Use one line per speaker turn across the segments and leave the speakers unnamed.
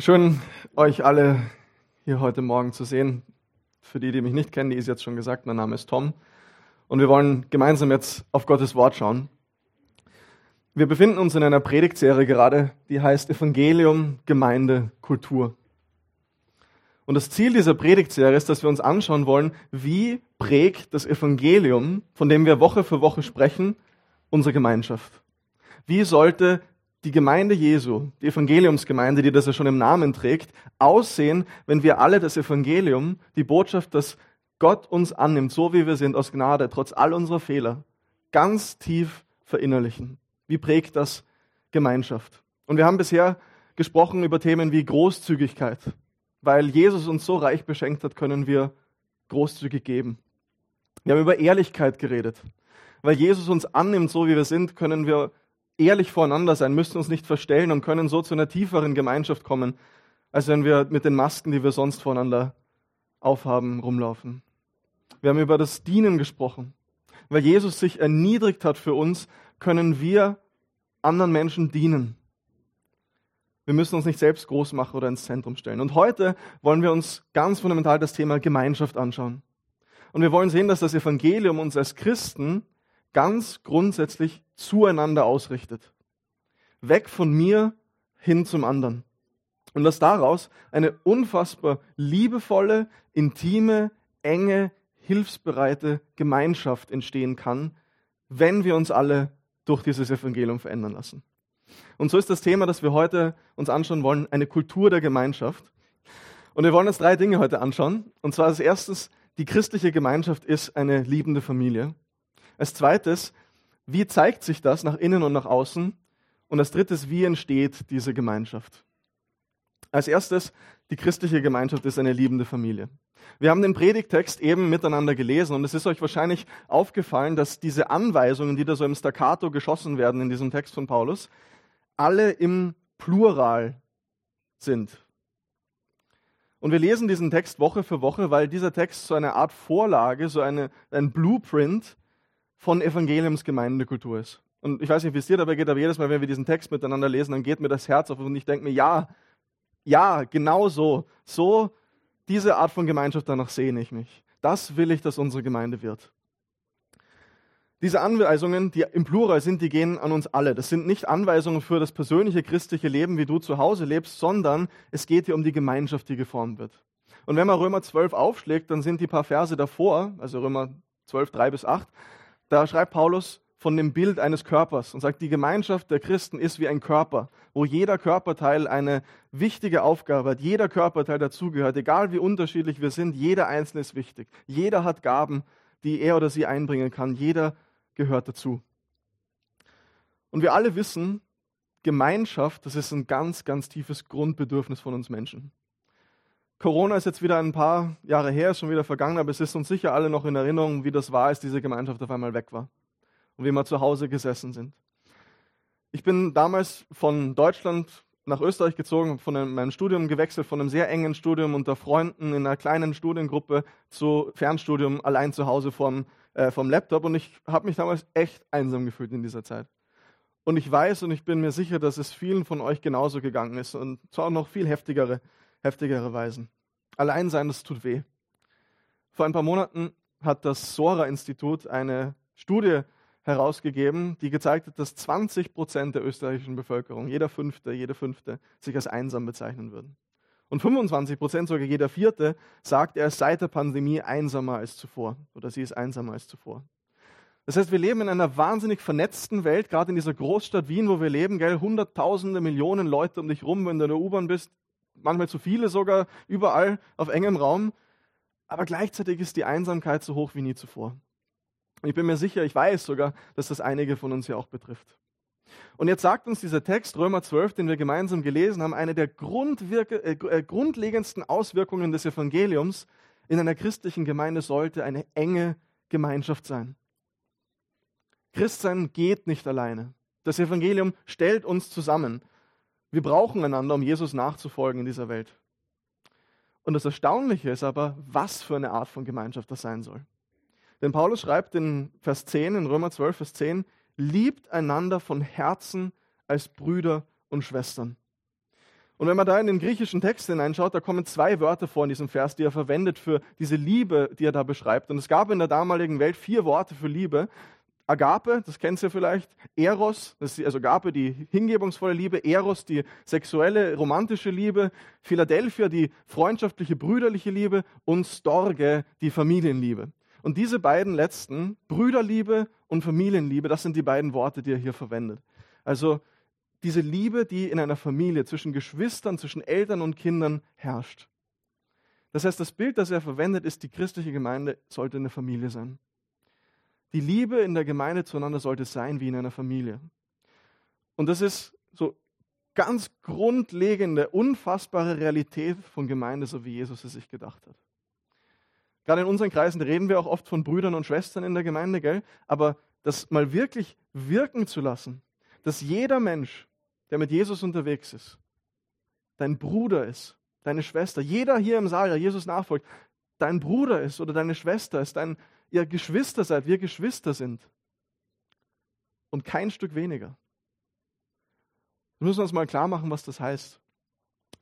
Schön, euch alle hier heute Morgen zu sehen. Für die, die mich nicht kennen, die ist jetzt schon gesagt, mein Name ist Tom. Und wir wollen gemeinsam jetzt auf Gottes Wort schauen. Wir befinden uns in einer Predigtserie gerade, die heißt Evangelium, Gemeinde, Kultur. Und das Ziel dieser Predigtserie ist, dass wir uns anschauen wollen, wie prägt das Evangelium, von dem wir Woche für Woche sprechen, unsere Gemeinschaft. Wie sollte die Gemeinde Jesu, die Evangeliumsgemeinde, die das ja schon im Namen trägt, aussehen, wenn wir alle das Evangelium, die Botschaft, dass Gott uns annimmt, so wie wir sind, aus Gnade, trotz all unserer Fehler, ganz tief verinnerlichen. Wie prägt das Gemeinschaft? Und wir haben bisher gesprochen über Themen wie Großzügigkeit. Weil Jesus uns so reich beschenkt hat, können wir großzügig geben. Wir haben über Ehrlichkeit geredet. Weil Jesus uns annimmt, so wie wir sind, können wir ehrlich voreinander sein, müssen uns nicht verstellen und können so zu einer tieferen Gemeinschaft kommen, als wenn wir mit den Masken, die wir sonst voreinander aufhaben, rumlaufen. Wir haben über das Dienen gesprochen. Weil Jesus sich erniedrigt hat für uns, können wir anderen Menschen dienen. Wir müssen uns nicht selbst groß machen oder ins Zentrum stellen. Und heute wollen wir uns ganz fundamental das Thema Gemeinschaft anschauen. Und wir wollen sehen, dass das Evangelium uns als Christen ganz grundsätzlich zueinander ausrichtet. Weg von mir hin zum anderen. Und dass daraus eine unfassbar liebevolle, intime, enge, hilfsbereite Gemeinschaft entstehen kann, wenn wir uns alle durch dieses Evangelium verändern lassen. Und so ist das Thema, das wir heute uns anschauen wollen, eine Kultur der Gemeinschaft. Und wir wollen uns drei Dinge heute anschauen. Und zwar als erstes, die christliche Gemeinschaft ist eine liebende Familie. Als zweites, wie zeigt sich das nach innen und nach außen? Und als drittes, wie entsteht diese Gemeinschaft? Als erstes, die christliche Gemeinschaft ist eine liebende Familie. Wir haben den Predigtext eben miteinander gelesen und es ist euch wahrscheinlich aufgefallen, dass diese Anweisungen, die da so im Staccato geschossen werden in diesem Text von Paulus, alle im Plural sind. Und wir lesen diesen Text Woche für Woche, weil dieser Text so eine Art Vorlage, so eine, ein Blueprint von Evangeliumsgemeindekultur ist. Und ich weiß nicht, wie es dir dabei geht, aber jedes Mal, wenn wir diesen Text miteinander lesen, dann geht mir das Herz auf und ich denke mir, ja, ja, genau so. So, diese Art von Gemeinschaft, danach sehne ich mich. Das will ich, dass unsere Gemeinde wird. Diese Anweisungen, die im Plural sind, die gehen an uns alle. Das sind nicht Anweisungen für das persönliche christliche Leben, wie du zu Hause lebst, sondern es geht hier um die Gemeinschaft, die geformt wird. Und wenn man Römer 12 aufschlägt, dann sind die paar Verse davor, also Römer 12, 3 bis 8, da schreibt Paulus von dem Bild eines Körpers und sagt, die Gemeinschaft der Christen ist wie ein Körper, wo jeder Körperteil eine wichtige Aufgabe hat, jeder Körperteil dazugehört, egal wie unterschiedlich wir sind, jeder Einzelne ist wichtig. Jeder hat Gaben, die er oder sie einbringen kann, jeder gehört dazu. Und wir alle wissen, Gemeinschaft, das ist ein ganz, ganz tiefes Grundbedürfnis von uns Menschen. Corona ist jetzt wieder ein paar Jahre her, ist schon wieder vergangen, aber es ist uns sicher alle noch in Erinnerung, wie das war, als diese Gemeinschaft auf einmal weg war und wie wir zu Hause gesessen sind. Ich bin damals von Deutschland nach Österreich gezogen, von meinem Studium gewechselt, von einem sehr engen Studium unter Freunden in einer kleinen Studiengruppe zu Fernstudium allein zu Hause vom, äh, vom Laptop und ich habe mich damals echt einsam gefühlt in dieser Zeit. Und ich weiß und ich bin mir sicher, dass es vielen von euch genauso gegangen ist und zwar noch viel heftigere heftigere Weisen. Allein sein, das tut weh. Vor ein paar Monaten hat das Sora-Institut eine Studie herausgegeben, die gezeigt hat, dass 20 Prozent der österreichischen Bevölkerung, jeder Fünfte, jede Fünfte, sich als einsam bezeichnen würden. Und 25 Prozent, sogar jeder Vierte, sagt, er ist seit der Pandemie einsamer als zuvor oder sie ist einsamer als zuvor. Das heißt, wir leben in einer wahnsinnig vernetzten Welt, gerade in dieser Großstadt Wien, wo wir leben, gell, hunderttausende Millionen Leute um dich rum, wenn du in der U-Bahn bist, manchmal zu viele sogar, überall auf engem Raum. Aber gleichzeitig ist die Einsamkeit so hoch wie nie zuvor. Und ich bin mir sicher, ich weiß sogar, dass das einige von uns ja auch betrifft. Und jetzt sagt uns dieser Text, Römer 12, den wir gemeinsam gelesen haben, eine der äh, äh, grundlegendsten Auswirkungen des Evangeliums in einer christlichen Gemeinde sollte eine enge Gemeinschaft sein. Christsein geht nicht alleine. Das Evangelium stellt uns zusammen. Wir brauchen einander, um Jesus nachzufolgen in dieser Welt. Und das Erstaunliche ist aber, was für eine Art von Gemeinschaft das sein soll. Denn Paulus schreibt in Vers 10, in Römer 12, Vers 10, liebt einander von Herzen als Brüder und Schwestern. Und wenn man da in den griechischen Text hineinschaut, da kommen zwei Wörter vor in diesem Vers, die er verwendet für diese Liebe, die er da beschreibt. Und es gab in der damaligen Welt vier Worte für Liebe. Agape, das kennst du vielleicht, Eros, das ist also Agape, die hingebungsvolle Liebe, Eros, die sexuelle, romantische Liebe, Philadelphia, die freundschaftliche, brüderliche Liebe und Storge, die Familienliebe. Und diese beiden letzten, Brüderliebe und Familienliebe, das sind die beiden Worte, die er hier verwendet. Also diese Liebe, die in einer Familie zwischen Geschwistern, zwischen Eltern und Kindern herrscht. Das heißt, das Bild, das er verwendet, ist, die christliche Gemeinde sollte eine Familie sein. Die Liebe in der Gemeinde zueinander sollte sein wie in einer Familie. Und das ist so ganz grundlegende, unfassbare Realität von Gemeinde, so wie Jesus es sich gedacht hat. Gerade in unseren Kreisen reden wir auch oft von Brüdern und Schwestern in der Gemeinde, gell? Aber das mal wirklich wirken zu lassen, dass jeder Mensch, der mit Jesus unterwegs ist, dein Bruder ist, deine Schwester, jeder hier im Saal, der Jesus nachfolgt, dein Bruder ist oder deine Schwester ist, dein, ihr Geschwister seid, wir Geschwister sind. Und kein Stück weniger. Wir müssen uns mal klar machen, was das heißt.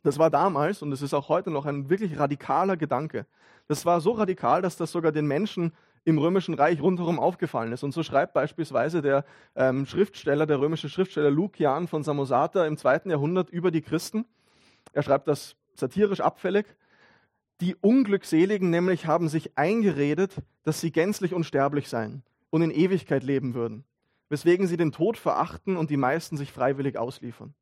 Das war damals und es ist auch heute noch ein wirklich radikaler Gedanke. Das war so radikal, dass das sogar den Menschen im römischen Reich rundherum aufgefallen ist. Und so schreibt beispielsweise der ähm, Schriftsteller, der römische Schriftsteller Lukian von Samosata im zweiten Jahrhundert über die Christen. Er schreibt das satirisch abfällig. Die Unglückseligen nämlich haben sich eingeredet, dass sie gänzlich unsterblich seien und in Ewigkeit leben würden, weswegen sie den Tod verachten und die meisten sich freiwillig ausliefern.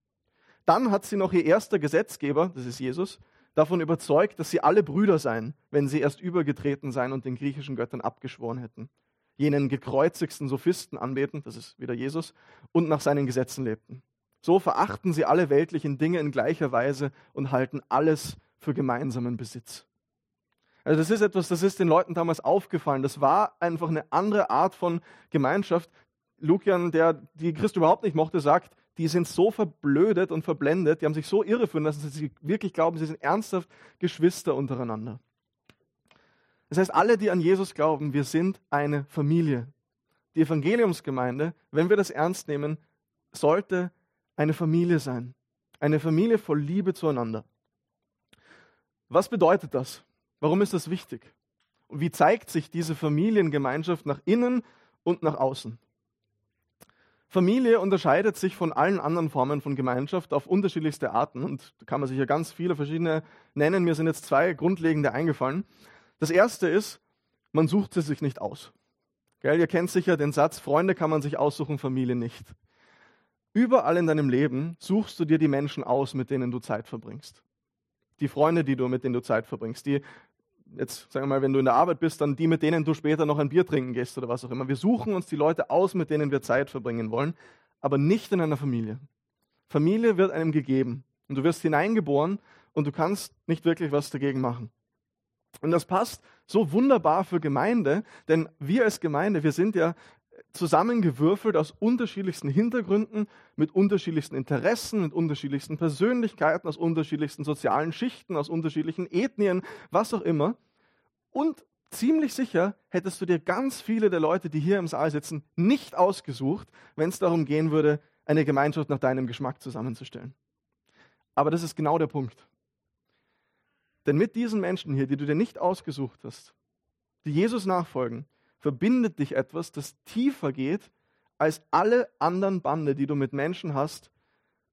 Dann hat sie noch ihr erster Gesetzgeber, das ist Jesus, davon überzeugt, dass sie alle Brüder seien, wenn sie erst übergetreten seien und den griechischen Göttern abgeschworen hätten, jenen gekreuzigsten Sophisten anbeten, das ist wieder Jesus, und nach seinen Gesetzen lebten. So verachten sie alle weltlichen Dinge in gleicher Weise und halten alles für gemeinsamen Besitz. Also das ist etwas, das ist den Leuten damals aufgefallen. Das war einfach eine andere Art von Gemeinschaft. Lukian, der die Christ überhaupt nicht mochte, sagt, die sind so verblödet und verblendet, die haben sich so irreführen lassen, dass sie wirklich glauben, sie sind ernsthaft Geschwister untereinander. Das heißt, alle, die an Jesus glauben, wir sind eine Familie. Die Evangeliumsgemeinde, wenn wir das ernst nehmen, sollte eine Familie sein. Eine Familie voll Liebe zueinander. Was bedeutet das? Warum ist das wichtig? Und wie zeigt sich diese Familiengemeinschaft nach innen und nach außen? Familie unterscheidet sich von allen anderen Formen von Gemeinschaft auf unterschiedlichste Arten und da kann man sich ja ganz viele verschiedene nennen. Mir sind jetzt zwei grundlegende eingefallen. Das erste ist, man sucht sie sich nicht aus. Gell, ihr kennt sicher den Satz, Freunde kann man sich aussuchen, Familie nicht. Überall in deinem Leben suchst du dir die Menschen aus, mit denen du Zeit verbringst. Die Freunde, die du, mit denen du Zeit verbringst, die jetzt sagen wir mal, wenn du in der Arbeit bist, dann die, mit denen du später noch ein Bier trinken gehst oder was auch immer. Wir suchen uns die Leute aus, mit denen wir Zeit verbringen wollen, aber nicht in einer Familie. Familie wird einem gegeben und du wirst hineingeboren und du kannst nicht wirklich was dagegen machen. Und das passt so wunderbar für Gemeinde, denn wir als Gemeinde, wir sind ja zusammengewürfelt aus unterschiedlichsten Hintergründen, mit unterschiedlichsten Interessen, mit unterschiedlichsten Persönlichkeiten, aus unterschiedlichsten sozialen Schichten, aus unterschiedlichen Ethnien, was auch immer. Und ziemlich sicher hättest du dir ganz viele der Leute, die hier im Saal sitzen, nicht ausgesucht, wenn es darum gehen würde, eine Gemeinschaft nach deinem Geschmack zusammenzustellen. Aber das ist genau der Punkt. Denn mit diesen Menschen hier, die du dir nicht ausgesucht hast, die Jesus nachfolgen, verbindet dich etwas, das tiefer geht als alle anderen Bande, die du mit Menschen hast,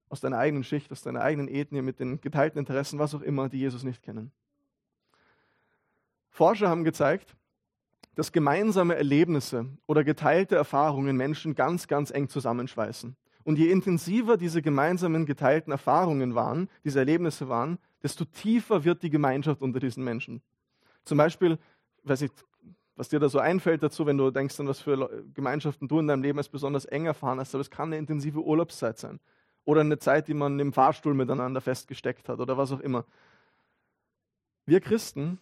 aus deiner eigenen Schicht, aus deiner eigenen Ethnie, mit den geteilten Interessen, was auch immer, die Jesus nicht kennen. Forscher haben gezeigt, dass gemeinsame Erlebnisse oder geteilte Erfahrungen Menschen ganz, ganz eng zusammenschweißen. Und je intensiver diese gemeinsamen geteilten Erfahrungen waren, diese Erlebnisse waren, desto tiefer wird die Gemeinschaft unter diesen Menschen. Zum Beispiel, weiß ich, was dir da so einfällt dazu, wenn du denkst an was für Gemeinschaften du in deinem Leben als besonders eng erfahren hast, aber es kann eine intensive Urlaubszeit sein oder eine Zeit, die man im Fahrstuhl miteinander festgesteckt hat oder was auch immer. Wir Christen,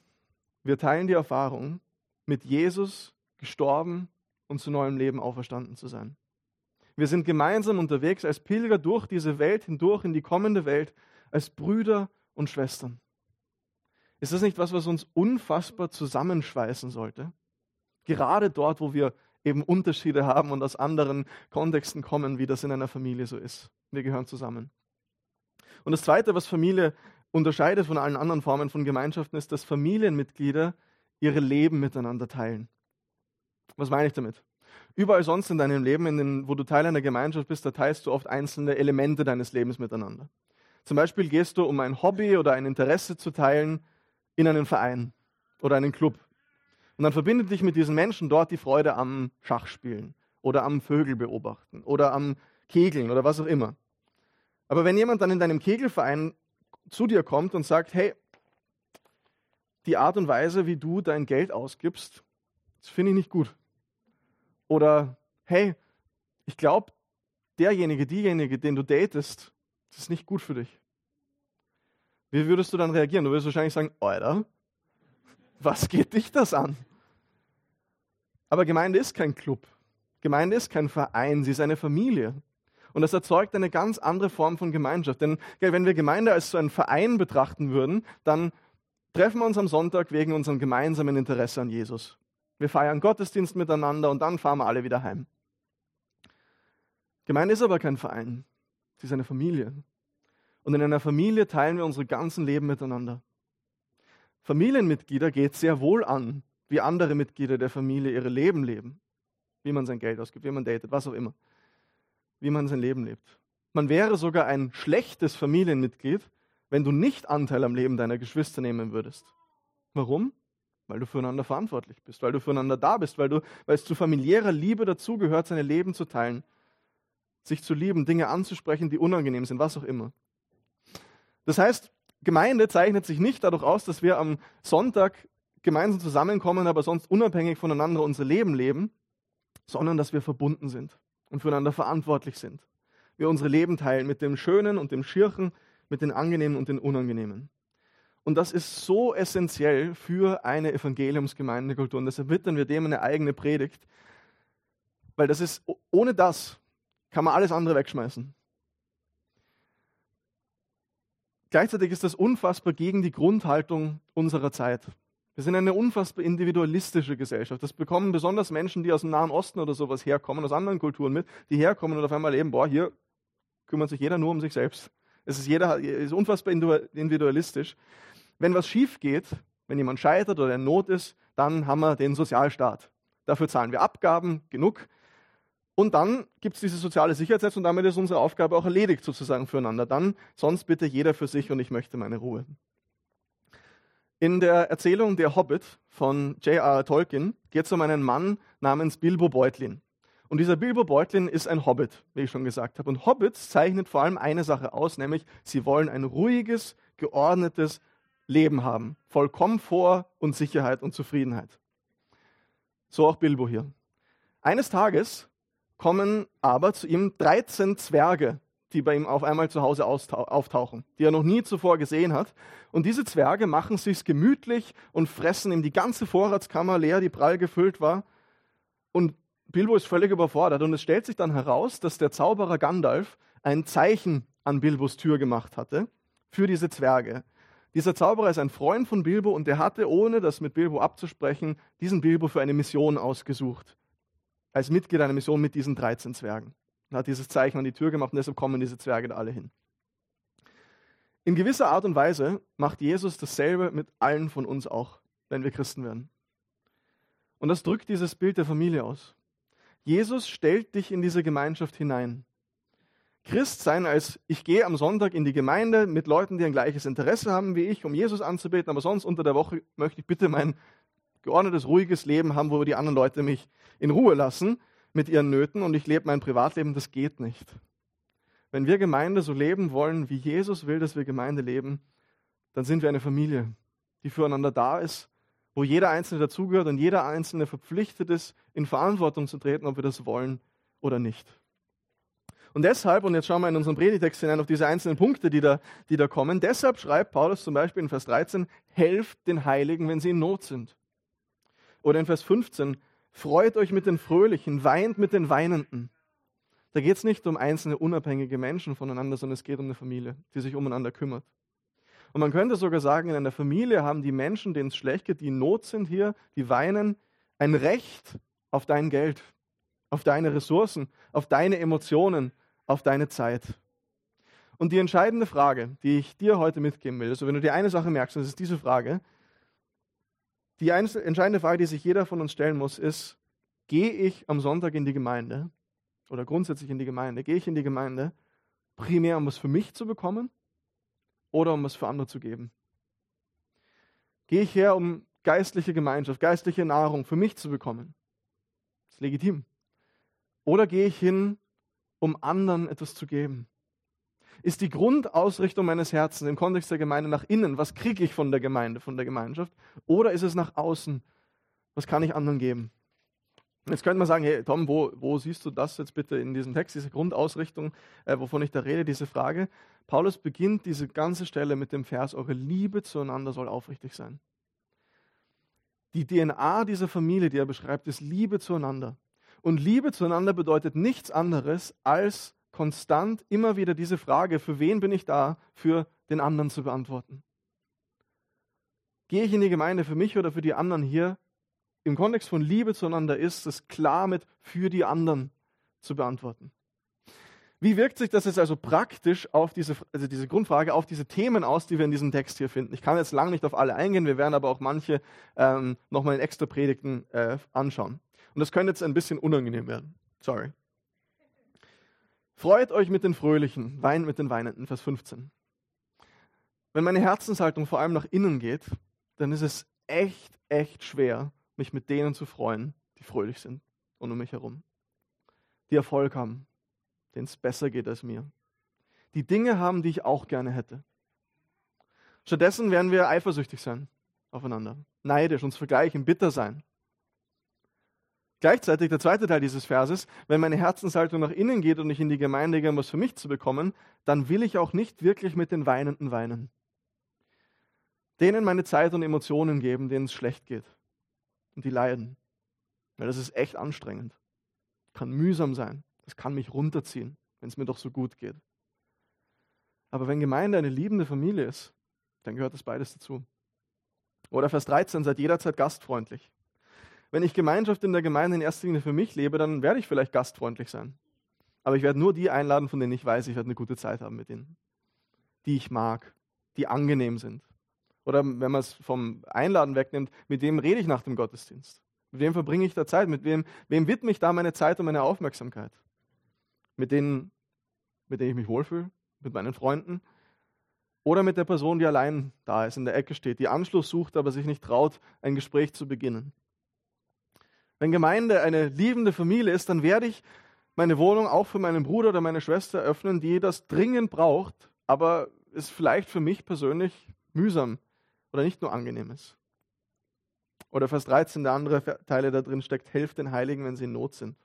wir teilen die Erfahrung, mit Jesus gestorben und zu neuem Leben auferstanden zu sein. Wir sind gemeinsam unterwegs als Pilger durch diese Welt hindurch in die kommende Welt, als Brüder und Schwestern. Ist das nicht was, was uns unfassbar zusammenschweißen sollte? Gerade dort, wo wir eben Unterschiede haben und aus anderen Kontexten kommen, wie das in einer Familie so ist. Wir gehören zusammen. Und das Zweite, was Familie unterscheidet von allen anderen Formen von Gemeinschaften, ist, dass Familienmitglieder ihre Leben miteinander teilen. Was meine ich damit? Überall sonst in deinem Leben, in den, wo du Teil einer Gemeinschaft bist, da teilst du oft einzelne Elemente deines Lebens miteinander. Zum Beispiel gehst du, um ein Hobby oder ein Interesse zu teilen, in einen Verein oder einen Club. Und dann verbindet dich mit diesen Menschen dort die Freude am Schachspielen oder am Vögel beobachten oder am Kegeln oder was auch immer. Aber wenn jemand dann in deinem Kegelverein zu dir kommt und sagt, hey, die Art und Weise, wie du dein Geld ausgibst, das finde ich nicht gut. Oder, hey, ich glaube, derjenige, diejenige, den du datest, das ist nicht gut für dich. Wie würdest du dann reagieren? Du würdest wahrscheinlich sagen, Alter, was geht dich das an? Aber Gemeinde ist kein Club. Gemeinde ist kein Verein, sie ist eine Familie. Und das erzeugt eine ganz andere Form von Gemeinschaft. Denn wenn wir Gemeinde als so einen Verein betrachten würden, dann treffen wir uns am Sonntag wegen unserem gemeinsamen Interesse an Jesus. Wir feiern Gottesdienst miteinander und dann fahren wir alle wieder heim. Gemeinde ist aber kein Verein. Sie ist eine Familie. Und in einer Familie teilen wir unsere ganzen Leben miteinander. Familienmitglieder geht sehr wohl an, wie andere Mitglieder der Familie ihre Leben leben. Wie man sein Geld ausgibt, wie man datet, was auch immer wie man sein Leben lebt. Man wäre sogar ein schlechtes Familienmitglied, wenn du nicht Anteil am Leben deiner Geschwister nehmen würdest. Warum? Weil du füreinander verantwortlich bist, weil du füreinander da bist, weil, du, weil es zu familiärer Liebe dazugehört, seine Leben zu teilen, sich zu lieben, Dinge anzusprechen, die unangenehm sind, was auch immer. Das heißt, Gemeinde zeichnet sich nicht dadurch aus, dass wir am Sonntag gemeinsam zusammenkommen, aber sonst unabhängig voneinander unser Leben leben, sondern dass wir verbunden sind und füreinander verantwortlich sind. Wir unsere Leben teilen mit dem Schönen und dem Schirchen, mit den Angenehmen und den Unangenehmen. Und das ist so essentiell für eine Evangeliumsgemeindekultur. Und deshalb widmen wir dem eine eigene Predigt. Weil das ist, ohne das kann man alles andere wegschmeißen. Gleichzeitig ist das unfassbar gegen die Grundhaltung unserer Zeit. Wir sind eine unfassbar individualistische Gesellschaft. Das bekommen besonders Menschen, die aus dem Nahen Osten oder sowas herkommen, aus anderen Kulturen mit, die herkommen und auf einmal leben, boah, hier kümmert sich jeder nur um sich selbst. Es ist jeder ist unfassbar individualistisch. Wenn was schief geht, wenn jemand scheitert oder in Not ist, dann haben wir den Sozialstaat. Dafür zahlen wir Abgaben, genug. Und dann gibt es diese soziale Sicherheitsnetz und damit ist unsere Aufgabe auch erledigt sozusagen füreinander. Dann sonst bitte jeder für sich und ich möchte meine Ruhe. In der Erzählung Der Hobbit von J.R.R. Tolkien geht es um einen Mann namens Bilbo Beutlin. Und dieser Bilbo Beutlin ist ein Hobbit, wie ich schon gesagt habe. Und Hobbits zeichnet vor allem eine Sache aus, nämlich sie wollen ein ruhiges, geordnetes Leben haben, voll Komfort und Sicherheit und Zufriedenheit. So auch Bilbo hier. Eines Tages kommen aber zu ihm 13 Zwerge die bei ihm auf einmal zu Hause auftauchen, die er noch nie zuvor gesehen hat. Und diese Zwerge machen sich's gemütlich und fressen ihm die ganze Vorratskammer leer, die prall gefüllt war. Und Bilbo ist völlig überfordert. Und es stellt sich dann heraus, dass der Zauberer Gandalf ein Zeichen an Bilbos Tür gemacht hatte für diese Zwerge. Dieser Zauberer ist ein Freund von Bilbo und der hatte, ohne das mit Bilbo abzusprechen, diesen Bilbo für eine Mission ausgesucht. Als Mitglied einer Mission mit diesen 13 Zwergen und hat dieses Zeichen an die Tür gemacht und deshalb kommen diese Zwerge da alle hin. In gewisser Art und Weise macht Jesus dasselbe mit allen von uns auch, wenn wir Christen werden. Und das drückt dieses Bild der Familie aus. Jesus stellt dich in diese Gemeinschaft hinein. Christ sein als ich gehe am Sonntag in die Gemeinde mit Leuten, die ein gleiches Interesse haben wie ich, um Jesus anzubeten, aber sonst unter der Woche möchte ich bitte mein geordnetes, ruhiges Leben haben, wo die anderen Leute mich in Ruhe lassen mit ihren Nöten und ich lebe mein Privatleben, das geht nicht. Wenn wir Gemeinde so leben wollen, wie Jesus will, dass wir Gemeinde leben, dann sind wir eine Familie, die füreinander da ist, wo jeder Einzelne dazugehört und jeder Einzelne verpflichtet ist, in Verantwortung zu treten, ob wir das wollen oder nicht. Und deshalb, und jetzt schauen wir in unseren Predigtext hinein auf diese einzelnen Punkte, die da, die da kommen, deshalb schreibt Paulus zum Beispiel in Vers 13, helft den Heiligen, wenn sie in Not sind. Oder in Vers 15, Freut euch mit den Fröhlichen, weint mit den Weinenden. Da geht es nicht um einzelne unabhängige Menschen voneinander, sondern es geht um eine Familie, die sich umeinander kümmert. Und man könnte sogar sagen, in einer Familie haben die Menschen, denen es schlecht geht, die in Not sind hier, die weinen, ein Recht auf dein Geld, auf deine Ressourcen, auf deine Emotionen, auf deine Zeit. Und die entscheidende Frage, die ich dir heute mitgeben will, also wenn du dir eine Sache merkst, das ist diese Frage, die entscheidende Frage, die sich jeder von uns stellen muss, ist, gehe ich am Sonntag in die Gemeinde oder grundsätzlich in die Gemeinde, gehe ich in die Gemeinde primär, um was für mich zu bekommen oder um was für andere zu geben? Gehe ich her, um geistliche Gemeinschaft, geistliche Nahrung für mich zu bekommen? Das ist legitim. Oder gehe ich hin, um anderen etwas zu geben? Ist die Grundausrichtung meines Herzens im Kontext der Gemeinde nach innen, was kriege ich von der Gemeinde, von der Gemeinschaft? Oder ist es nach außen, was kann ich anderen geben? Jetzt könnte man sagen, hey Tom, wo, wo siehst du das jetzt bitte in diesem Text, diese Grundausrichtung, äh, wovon ich da rede, diese Frage? Paulus beginnt diese ganze Stelle mit dem Vers, eure Liebe zueinander soll aufrichtig sein. Die DNA dieser Familie, die er beschreibt, ist Liebe zueinander. Und Liebe zueinander bedeutet nichts anderes, als konstant immer wieder diese Frage, für wen bin ich da, für den anderen zu beantworten. Gehe ich in die Gemeinde für mich oder für die anderen hier? Im Kontext von Liebe zueinander ist es klar mit für die anderen zu beantworten. Wie wirkt sich das jetzt also praktisch auf diese, also diese Grundfrage, auf diese Themen aus, die wir in diesem Text hier finden? Ich kann jetzt lang nicht auf alle eingehen, wir werden aber auch manche ähm, nochmal in extra Predigten äh, anschauen. Und das könnte jetzt ein bisschen unangenehm werden. Sorry. Freut euch mit den Fröhlichen, weint mit den Weinenden, Vers 15. Wenn meine Herzenshaltung vor allem nach innen geht, dann ist es echt, echt schwer, mich mit denen zu freuen, die fröhlich sind und um mich herum. Die Erfolg haben, denen es besser geht als mir. Die Dinge haben, die ich auch gerne hätte. Stattdessen werden wir eifersüchtig sein aufeinander, neidisch, uns vergleichen, bitter sein. Gleichzeitig der zweite Teil dieses Verses, wenn meine Herzenshaltung nach innen geht und ich in die Gemeinde gehe, um was für mich zu bekommen, dann will ich auch nicht wirklich mit den Weinenden weinen. Denen meine Zeit und Emotionen geben, denen es schlecht geht. Und die leiden. Weil das ist echt anstrengend. Kann mühsam sein. Das kann mich runterziehen, wenn es mir doch so gut geht. Aber wenn Gemeinde eine liebende Familie ist, dann gehört das beides dazu. Oder Vers 13, seid jederzeit gastfreundlich. Wenn ich Gemeinschaft in der Gemeinde in erster Linie für mich lebe, dann werde ich vielleicht gastfreundlich sein. Aber ich werde nur die einladen, von denen ich weiß, ich werde eine gute Zeit haben mit ihnen. Die ich mag, die angenehm sind. Oder wenn man es vom Einladen wegnimmt, mit wem rede ich nach dem Gottesdienst? Mit wem verbringe ich da Zeit? Mit wem, wem widme ich da meine Zeit und meine Aufmerksamkeit? Mit denen, mit denen ich mich wohlfühle? Mit meinen Freunden? Oder mit der Person, die allein da ist, in der Ecke steht, die Anschluss sucht, aber sich nicht traut, ein Gespräch zu beginnen? Wenn Gemeinde eine liebende Familie ist, dann werde ich meine Wohnung auch für meinen Bruder oder meine Schwester öffnen, die das dringend braucht, aber es vielleicht für mich persönlich mühsam oder nicht nur angenehm ist. Oder Vers 13, der andere Teile da drin steckt, helft den Heiligen, wenn sie in Not sind.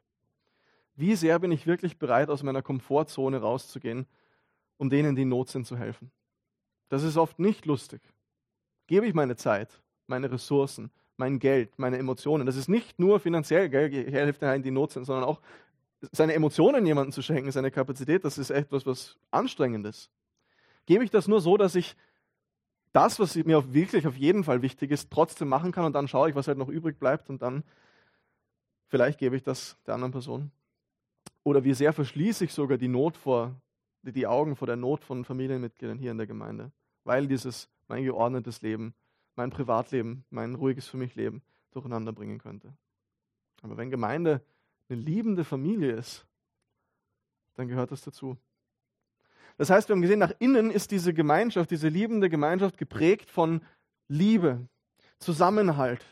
Wie sehr bin ich wirklich bereit, aus meiner Komfortzone rauszugehen, um denen, die in Not sind, zu helfen? Das ist oft nicht lustig. Gebe ich meine Zeit, meine Ressourcen, mein Geld, meine Emotionen. Das ist nicht nur finanziell, gell, ich helfe den die Not sind, sondern auch seine Emotionen jemandem zu schenken, seine Kapazität, das ist etwas, was anstrengendes. Gebe ich das nur so, dass ich das, was mir wirklich auf jeden Fall wichtig ist, trotzdem machen kann und dann schaue ich, was halt noch übrig bleibt und dann vielleicht gebe ich das der anderen Person. Oder wie sehr verschließe ich sogar die Not vor, die Augen vor der Not von Familienmitgliedern hier in der Gemeinde, weil dieses mein geordnetes Leben mein Privatleben, mein ruhiges für mich Leben durcheinander bringen könnte. Aber wenn Gemeinde eine liebende Familie ist, dann gehört das dazu. Das heißt, wir haben gesehen, nach innen ist diese Gemeinschaft, diese liebende Gemeinschaft geprägt von Liebe, Zusammenhalt.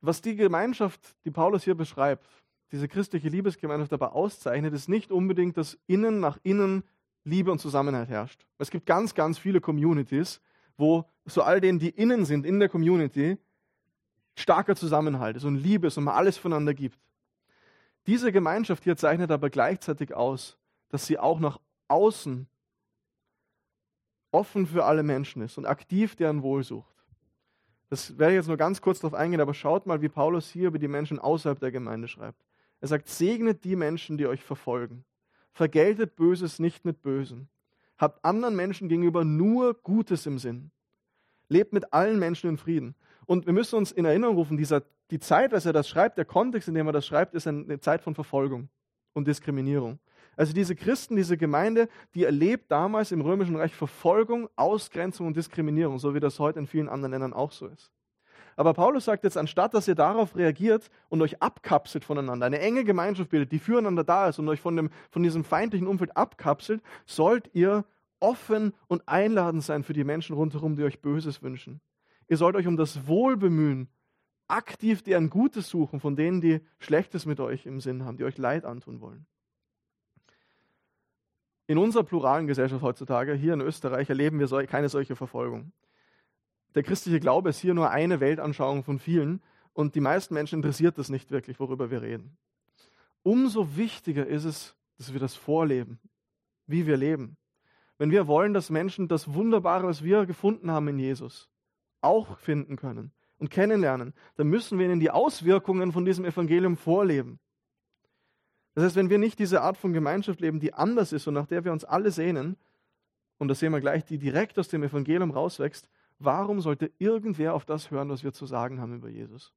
Was die Gemeinschaft, die Paulus hier beschreibt, diese christliche Liebesgemeinschaft aber auszeichnet, ist nicht unbedingt, dass innen nach innen Liebe und Zusammenhalt herrscht. Es gibt ganz, ganz viele Communities, wo so all denen, die innen sind, in der Community, starker Zusammenhalt ist und Liebe ist und man alles voneinander gibt. Diese Gemeinschaft hier zeichnet aber gleichzeitig aus, dass sie auch nach außen offen für alle Menschen ist und aktiv deren Wohl sucht. Das werde ich jetzt nur ganz kurz darauf eingehen, aber schaut mal, wie Paulus hier über die Menschen außerhalb der Gemeinde schreibt. Er sagt, segnet die Menschen, die euch verfolgen. Vergeltet Böses nicht mit Bösen. Habt anderen Menschen gegenüber nur Gutes im Sinn. Lebt mit allen Menschen in Frieden. Und wir müssen uns in Erinnerung rufen, dieser, die Zeit, als er das schreibt, der Kontext, in dem er das schreibt, ist eine Zeit von Verfolgung und Diskriminierung. Also diese Christen, diese Gemeinde, die erlebt damals im Römischen Reich Verfolgung, Ausgrenzung und Diskriminierung, so wie das heute in vielen anderen Ländern auch so ist. Aber Paulus sagt jetzt, anstatt dass ihr darauf reagiert und euch abkapselt voneinander, eine enge Gemeinschaft bildet, die füreinander da ist und euch von, dem, von diesem feindlichen Umfeld abkapselt, sollt ihr offen und einladend sein für die Menschen rundherum, die euch Böses wünschen. Ihr sollt euch um das Wohl bemühen, aktiv deren Gutes suchen, von denen, die Schlechtes mit euch im Sinn haben, die euch Leid antun wollen. In unserer pluralen Gesellschaft heutzutage, hier in Österreich, erleben wir keine solche Verfolgung der christliche Glaube ist hier nur eine Weltanschauung von vielen und die meisten Menschen interessiert das nicht wirklich, worüber wir reden. Umso wichtiger ist es, dass wir das vorleben, wie wir leben. Wenn wir wollen, dass Menschen das Wunderbare, was wir gefunden haben in Jesus, auch finden können und kennenlernen, dann müssen wir ihnen die Auswirkungen von diesem Evangelium vorleben. Das heißt, wenn wir nicht diese Art von Gemeinschaft leben, die anders ist und nach der wir uns alle sehnen, und das sehen wir gleich, die direkt aus dem Evangelium rauswächst, Warum sollte irgendwer auf das hören, was wir zu sagen haben über Jesus?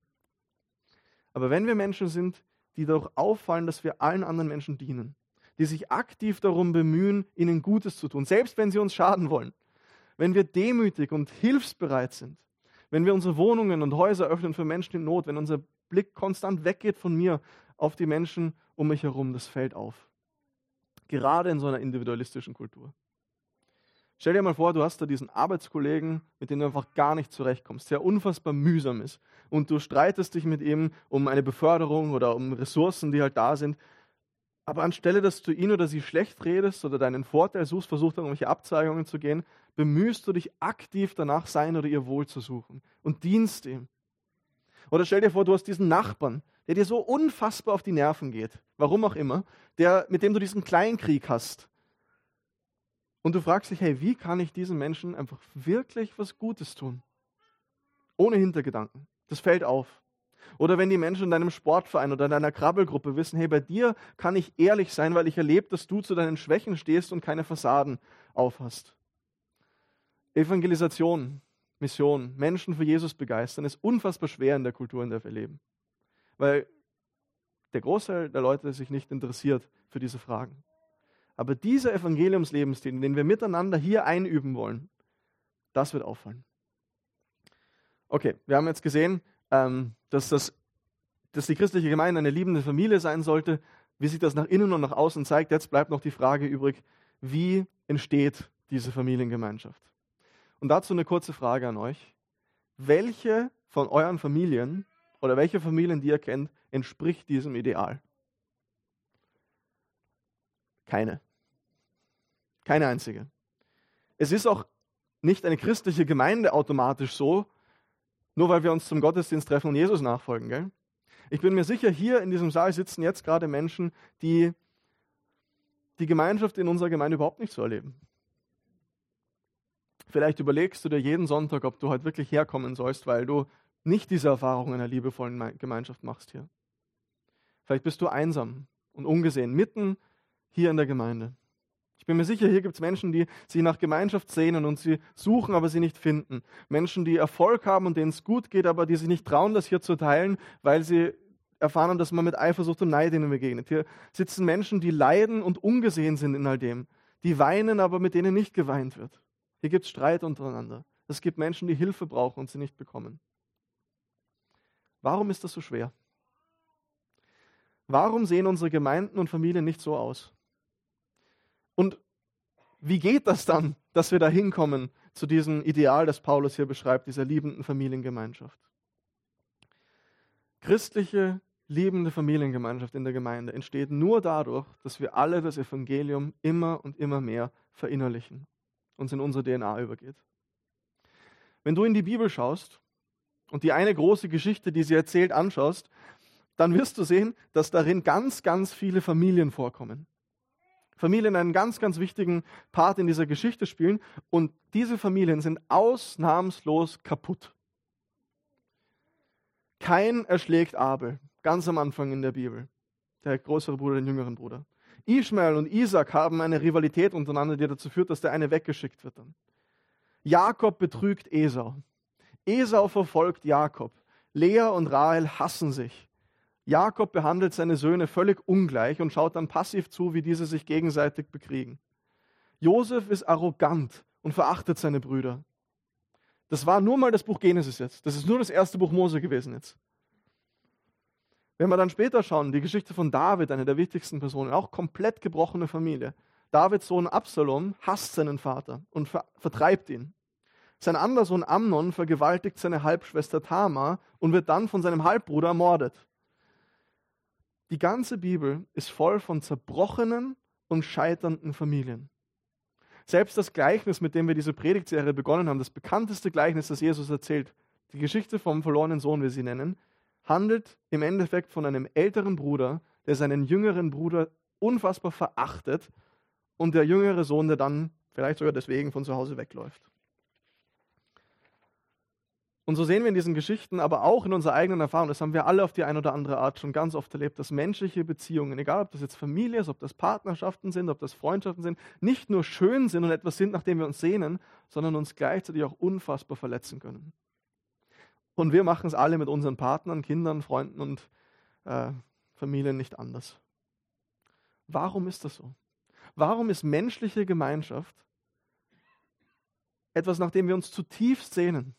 Aber wenn wir Menschen sind, die dadurch auffallen, dass wir allen anderen Menschen dienen, die sich aktiv darum bemühen, ihnen Gutes zu tun, selbst wenn sie uns schaden wollen, wenn wir demütig und hilfsbereit sind, wenn wir unsere Wohnungen und Häuser öffnen für Menschen in Not, wenn unser Blick konstant weggeht von mir auf die Menschen um mich herum, das fällt auf. Gerade in so einer individualistischen Kultur. Stell dir mal vor, du hast da diesen Arbeitskollegen, mit dem du einfach gar nicht zurechtkommst, der unfassbar mühsam ist. Und du streitest dich mit ihm um eine Beförderung oder um Ressourcen, die halt da sind. Aber anstelle, dass du ihn oder sie schlecht redest oder deinen Vorteil suchst, versuchst irgendwelche Abzeigungen zu gehen, bemühst du dich aktiv danach, sein oder ihr Wohl zu suchen und dienst ihm. Oder stell dir vor, du hast diesen Nachbarn, der dir so unfassbar auf die Nerven geht, warum auch immer, der, mit dem du diesen Kleinkrieg hast und du fragst dich, hey, wie kann ich diesen Menschen einfach wirklich was Gutes tun? Ohne Hintergedanken. Das fällt auf. Oder wenn die Menschen in deinem Sportverein oder in deiner Krabbelgruppe wissen, hey, bei dir kann ich ehrlich sein, weil ich erlebe, dass du zu deinen Schwächen stehst und keine Fassaden aufhast. Evangelisation, Mission, Menschen für Jesus begeistern, ist unfassbar schwer in der Kultur, in der wir leben. Weil der Großteil der Leute sich nicht interessiert für diese Fragen. Aber dieser Evangeliumslebensstil, den wir miteinander hier einüben wollen, das wird auffallen. Okay, wir haben jetzt gesehen, ähm, dass, das, dass die christliche Gemeinde eine liebende Familie sein sollte. Wie sich das nach innen und nach außen zeigt, jetzt bleibt noch die Frage übrig, wie entsteht diese Familiengemeinschaft? Und dazu eine kurze Frage an euch. Welche von euren Familien oder welche Familien, die ihr kennt, entspricht diesem Ideal? Keine. Keine einzige. Es ist auch nicht eine christliche Gemeinde automatisch so, nur weil wir uns zum Gottesdienst treffen und Jesus nachfolgen. Gell? Ich bin mir sicher, hier in diesem Saal sitzen jetzt gerade Menschen, die die Gemeinschaft in unserer Gemeinde überhaupt nicht so erleben. Vielleicht überlegst du dir jeden Sonntag, ob du heute wirklich herkommen sollst, weil du nicht diese Erfahrung einer liebevollen Gemeinschaft machst hier. Vielleicht bist du einsam und ungesehen, mitten hier in der Gemeinde. Ich bin mir sicher, hier gibt es Menschen, die sich nach Gemeinschaft sehnen und sie suchen, aber sie nicht finden. Menschen, die Erfolg haben und denen es gut geht, aber die sich nicht trauen, das hier zu teilen, weil sie erfahren haben, dass man mit Eifersucht und Neid ihnen begegnet. Hier sitzen Menschen, die leiden und ungesehen sind in all dem. Die weinen, aber mit denen nicht geweint wird. Hier gibt es Streit untereinander. Es gibt Menschen, die Hilfe brauchen und sie nicht bekommen. Warum ist das so schwer? Warum sehen unsere Gemeinden und Familien nicht so aus? Und wie geht das dann, dass wir da hinkommen zu diesem Ideal, das Paulus hier beschreibt, dieser liebenden Familiengemeinschaft? Christliche, liebende Familiengemeinschaft in der Gemeinde entsteht nur dadurch, dass wir alle das Evangelium immer und immer mehr verinnerlichen, uns in unsere DNA übergeht. Wenn du in die Bibel schaust und die eine große Geschichte, die sie erzählt, anschaust, dann wirst du sehen, dass darin ganz, ganz viele Familien vorkommen. Familien einen ganz, ganz wichtigen Part in dieser Geschichte spielen. Und diese Familien sind ausnahmslos kaputt. Kein erschlägt Abel, ganz am Anfang in der Bibel. Der größere Bruder, den jüngeren Bruder. Ishmael und Isaac haben eine Rivalität untereinander, die dazu führt, dass der eine weggeschickt wird dann. Jakob betrügt Esau. Esau verfolgt Jakob. Lea und Rahel hassen sich. Jakob behandelt seine Söhne völlig ungleich und schaut dann passiv zu, wie diese sich gegenseitig bekriegen. Josef ist arrogant und verachtet seine Brüder. Das war nur mal das Buch Genesis jetzt. Das ist nur das erste Buch Mose gewesen jetzt. Wenn wir dann später schauen, die Geschichte von David, eine der wichtigsten Personen, auch komplett gebrochene Familie. Davids Sohn Absalom hasst seinen Vater und ver vertreibt ihn. Sein anderer Sohn Amnon vergewaltigt seine Halbschwester Tamar und wird dann von seinem Halbbruder ermordet. Die ganze Bibel ist voll von zerbrochenen und scheiternden Familien. Selbst das Gleichnis, mit dem wir diese Predigtserie begonnen haben, das bekannteste Gleichnis, das Jesus erzählt, die Geschichte vom verlorenen Sohn, wie sie nennen, handelt im Endeffekt von einem älteren Bruder, der seinen jüngeren Bruder unfassbar verachtet und der jüngere Sohn, der dann vielleicht sogar deswegen von zu Hause wegläuft. Und so sehen wir in diesen Geschichten, aber auch in unserer eigenen Erfahrung, das haben wir alle auf die eine oder andere Art schon ganz oft erlebt, dass menschliche Beziehungen, egal ob das jetzt Familie ist, ob das Partnerschaften sind, ob das Freundschaften sind, nicht nur schön sind und etwas sind, nach dem wir uns sehnen, sondern uns gleichzeitig auch unfassbar verletzen können. Und wir machen es alle mit unseren Partnern, Kindern, Freunden und äh, Familien nicht anders. Warum ist das so? Warum ist menschliche Gemeinschaft etwas, nach dem wir uns zutiefst sehnen?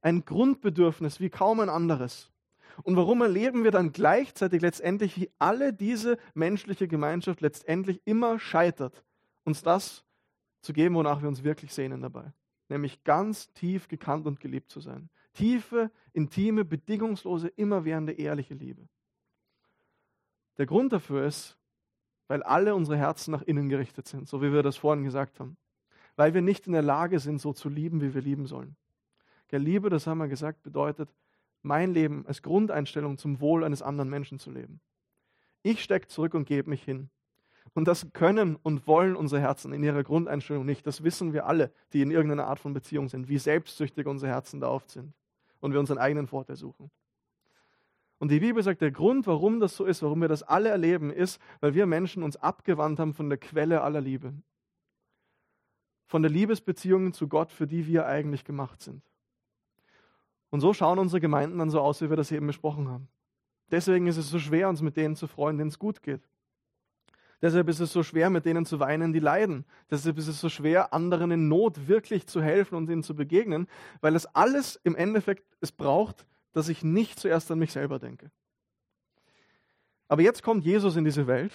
Ein Grundbedürfnis wie kaum ein anderes. Und warum erleben wir dann gleichzeitig letztendlich, wie alle diese menschliche Gemeinschaft letztendlich immer scheitert, uns das zu geben, wonach wir uns wirklich sehnen dabei? Nämlich ganz tief gekannt und geliebt zu sein. Tiefe, intime, bedingungslose, immerwährende, ehrliche Liebe. Der Grund dafür ist, weil alle unsere Herzen nach innen gerichtet sind, so wie wir das vorhin gesagt haben. Weil wir nicht in der Lage sind, so zu lieben, wie wir lieben sollen. Gell, Liebe, das haben wir gesagt, bedeutet, mein Leben als Grundeinstellung zum Wohl eines anderen Menschen zu leben. Ich stecke zurück und gebe mich hin. Und das können und wollen unsere Herzen in ihrer Grundeinstellung nicht. Das wissen wir alle, die in irgendeiner Art von Beziehung sind, wie selbstsüchtig unsere Herzen da oft sind und wir unseren eigenen Vorteil suchen. Und die Bibel sagt, der Grund, warum das so ist, warum wir das alle erleben, ist, weil wir Menschen uns abgewandt haben von der Quelle aller Liebe. Von der Liebesbeziehung zu Gott, für die wir eigentlich gemacht sind. Und so schauen unsere Gemeinden dann so aus, wie wir das eben besprochen haben. Deswegen ist es so schwer, uns mit denen zu freuen, denen es gut geht. Deshalb ist es so schwer, mit denen zu weinen, die leiden. Deshalb ist es so schwer, anderen in Not wirklich zu helfen und ihnen zu begegnen, weil es alles im Endeffekt es braucht, dass ich nicht zuerst an mich selber denke. Aber jetzt kommt Jesus in diese Welt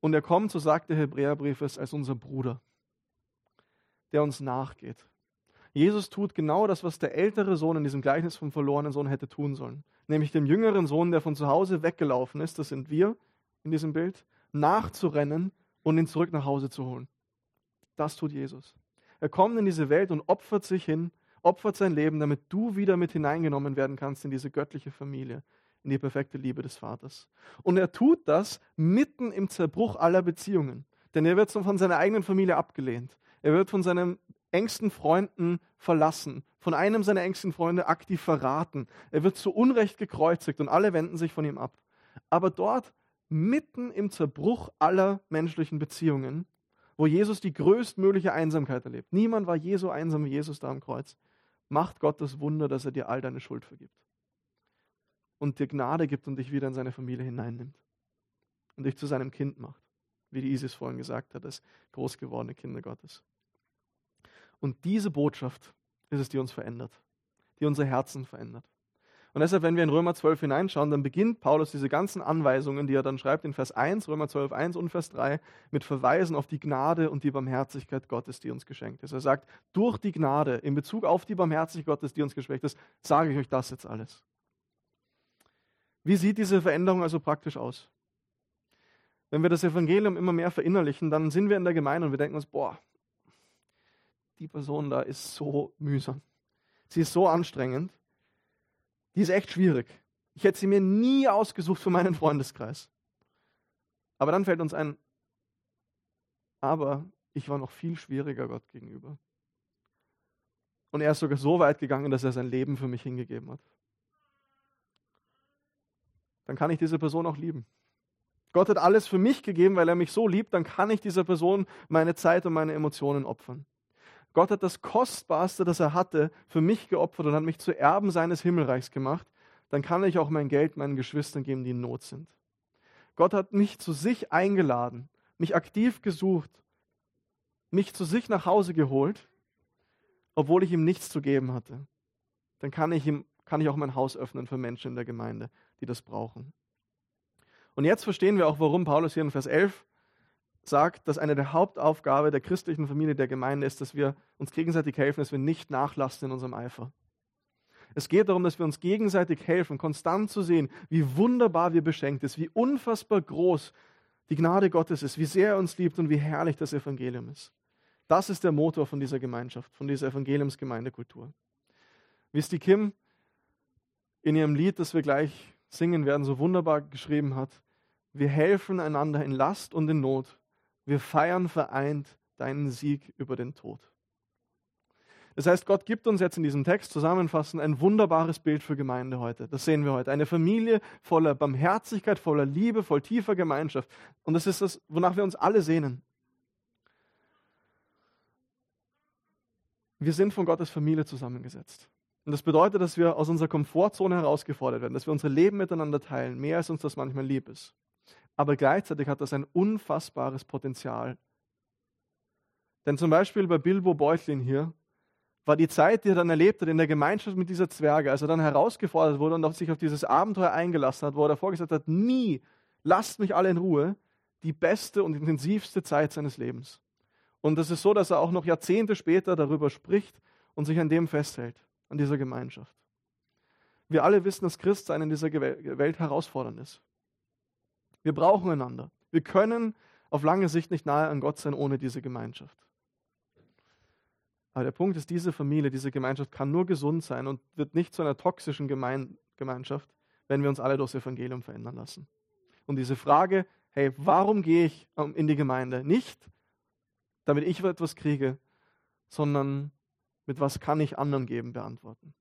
und er kommt, so sagt der Hebräerbrief als unser Bruder, der uns nachgeht, Jesus tut genau das, was der ältere Sohn in diesem Gleichnis vom verlorenen Sohn hätte tun sollen. Nämlich dem jüngeren Sohn, der von zu Hause weggelaufen ist, das sind wir in diesem Bild, nachzurennen und ihn zurück nach Hause zu holen. Das tut Jesus. Er kommt in diese Welt und opfert sich hin, opfert sein Leben, damit du wieder mit hineingenommen werden kannst in diese göttliche Familie, in die perfekte Liebe des Vaters. Und er tut das mitten im Zerbruch aller Beziehungen. Denn er wird von seiner eigenen Familie abgelehnt. Er wird von seinem engsten Freunden verlassen, von einem seiner engsten Freunde aktiv verraten. Er wird zu Unrecht gekreuzigt und alle wenden sich von ihm ab. Aber dort, mitten im Zerbruch aller menschlichen Beziehungen, wo Jesus die größtmögliche Einsamkeit erlebt, niemand war je so einsam wie Jesus da am Kreuz, macht Gott das Wunder, dass er dir all deine Schuld vergibt. Und dir Gnade gibt und dich wieder in seine Familie hineinnimmt. Und dich zu seinem Kind macht, wie die Isis vorhin gesagt hat, das groß gewordene Kinder Gottes. Und diese Botschaft ist es, die uns verändert, die unsere Herzen verändert. Und deshalb, wenn wir in Römer 12 hineinschauen, dann beginnt Paulus diese ganzen Anweisungen, die er dann schreibt in Vers 1, Römer 12, 1 und Vers 3, mit Verweisen auf die Gnade und die Barmherzigkeit Gottes, die uns geschenkt ist. Er sagt, durch die Gnade, in Bezug auf die Barmherzigkeit Gottes, die uns geschenkt ist, sage ich euch das jetzt alles. Wie sieht diese Veränderung also praktisch aus? Wenn wir das Evangelium immer mehr verinnerlichen, dann sind wir in der Gemeinde und wir denken uns, boah, die Person da ist so mühsam. Sie ist so anstrengend. Die ist echt schwierig. Ich hätte sie mir nie ausgesucht für meinen Freundeskreis. Aber dann fällt uns ein, aber ich war noch viel schwieriger Gott gegenüber. Und er ist sogar so weit gegangen, dass er sein Leben für mich hingegeben hat. Dann kann ich diese Person auch lieben. Gott hat alles für mich gegeben, weil er mich so liebt, dann kann ich dieser Person meine Zeit und meine Emotionen opfern. Gott hat das Kostbarste, das er hatte, für mich geopfert und hat mich zu Erben seines Himmelreichs gemacht, dann kann ich auch mein Geld meinen Geschwistern geben, die in Not sind. Gott hat mich zu sich eingeladen, mich aktiv gesucht, mich zu sich nach Hause geholt, obwohl ich ihm nichts zu geben hatte. Dann kann ich, ihm, kann ich auch mein Haus öffnen für Menschen in der Gemeinde, die das brauchen. Und jetzt verstehen wir auch, warum Paulus hier in Vers 11 sagt, dass eine der Hauptaufgabe der christlichen Familie, der Gemeinde ist, dass wir uns gegenseitig helfen, dass wir nicht nachlassen in unserem Eifer. Es geht darum, dass wir uns gegenseitig helfen, konstant zu sehen, wie wunderbar wir beschenkt ist, wie unfassbar groß die Gnade Gottes ist, wie sehr er uns liebt und wie herrlich das Evangelium ist. Das ist der Motor von dieser Gemeinschaft, von dieser Evangeliumsgemeindekultur. Wie es die Kim in ihrem Lied, das wir gleich singen werden, so wunderbar geschrieben hat, wir helfen einander in Last und in Not. Wir feiern vereint deinen Sieg über den Tod. Das heißt, Gott gibt uns jetzt in diesem Text zusammenfassend ein wunderbares Bild für Gemeinde heute. Das sehen wir heute. Eine Familie voller Barmherzigkeit, voller Liebe, voll tiefer Gemeinschaft. Und das ist das, wonach wir uns alle sehnen. Wir sind von Gottes Familie zusammengesetzt. Und das bedeutet, dass wir aus unserer Komfortzone herausgefordert werden, dass wir unser Leben miteinander teilen, mehr als uns das manchmal lieb ist. Aber gleichzeitig hat das ein unfassbares Potenzial. Denn zum Beispiel bei Bilbo Beutlin hier war die Zeit, die er dann erlebt hat in der Gemeinschaft mit dieser Zwerge, als er dann herausgefordert wurde und sich auf dieses Abenteuer eingelassen hat, wo er davor gesagt hat, nie, lasst mich alle in Ruhe, die beste und intensivste Zeit seines Lebens. Und es ist so, dass er auch noch Jahrzehnte später darüber spricht und sich an dem festhält, an dieser Gemeinschaft. Wir alle wissen, dass Christsein in dieser Welt herausfordernd ist. Wir brauchen einander. Wir können auf lange Sicht nicht nahe an Gott sein ohne diese Gemeinschaft. Aber der Punkt ist, diese Familie, diese Gemeinschaft kann nur gesund sein und wird nicht zu einer toxischen Gemein Gemeinschaft, wenn wir uns alle durchs Evangelium verändern lassen. Und diese Frage, hey, warum gehe ich ähm, in die Gemeinde? Nicht, damit ich etwas kriege, sondern mit was kann ich anderen geben, beantworten.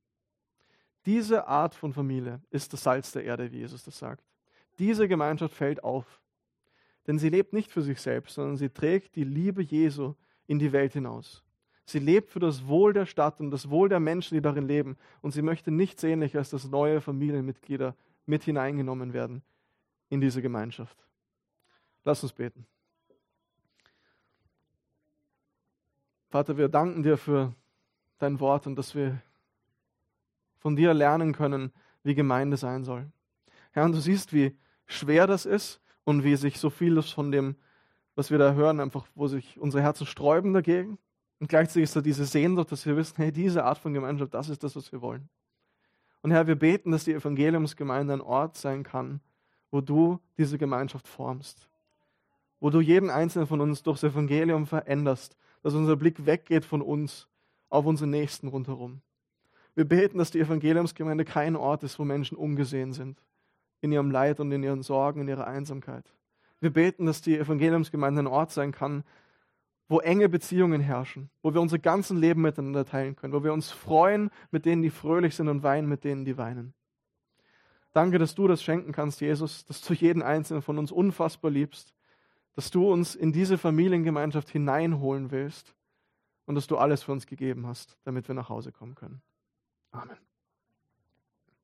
Diese Art von Familie ist das Salz der Erde, wie Jesus das sagt. Diese Gemeinschaft fällt auf. Denn sie lebt nicht für sich selbst, sondern sie trägt die Liebe Jesu in die Welt hinaus. Sie lebt für das Wohl der Stadt und das Wohl der Menschen, die darin leben. Und sie möchte nichts ähnlicher, als dass neue Familienmitglieder mit hineingenommen werden in diese Gemeinschaft. Lass uns beten. Vater, wir danken dir für dein Wort und dass wir von dir lernen können, wie Gemeinde sein soll. Herr, und du siehst, wie schwer das ist und wie sich so vieles von dem, was wir da hören, einfach, wo sich unsere Herzen sträuben dagegen. Und gleichzeitig ist da diese Sehnsucht, dass wir wissen, hey, diese Art von Gemeinschaft, das ist das, was wir wollen. Und Herr, wir beten, dass die Evangeliumsgemeinde ein Ort sein kann, wo du diese Gemeinschaft formst. Wo du jeden einzelnen von uns durchs Evangelium veränderst, dass unser Blick weggeht von uns auf unsere Nächsten rundherum. Wir beten, dass die Evangeliumsgemeinde kein Ort ist, wo Menschen ungesehen sind, in ihrem Leid und in ihren Sorgen, in ihrer Einsamkeit. Wir beten, dass die Evangeliumsgemeinde ein Ort sein kann, wo enge Beziehungen herrschen, wo wir unser ganzen Leben miteinander teilen können, wo wir uns freuen mit denen, die fröhlich sind und weinen mit denen, die weinen. Danke, dass du das schenken kannst, Jesus, dass du jeden einzelnen von uns unfassbar liebst, dass du uns in diese Familiengemeinschaft hineinholen willst und dass du alles für uns gegeben hast, damit wir nach Hause kommen können. Amen.